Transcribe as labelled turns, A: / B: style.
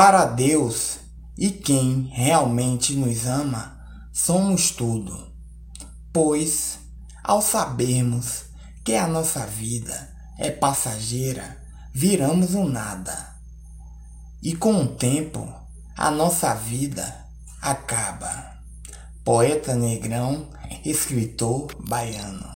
A: Para Deus e quem realmente nos ama, somos tudo. Pois, ao sabermos que a nossa vida é passageira, viramos um nada. E com o tempo, a nossa vida acaba. Poeta negrão, escritor baiano.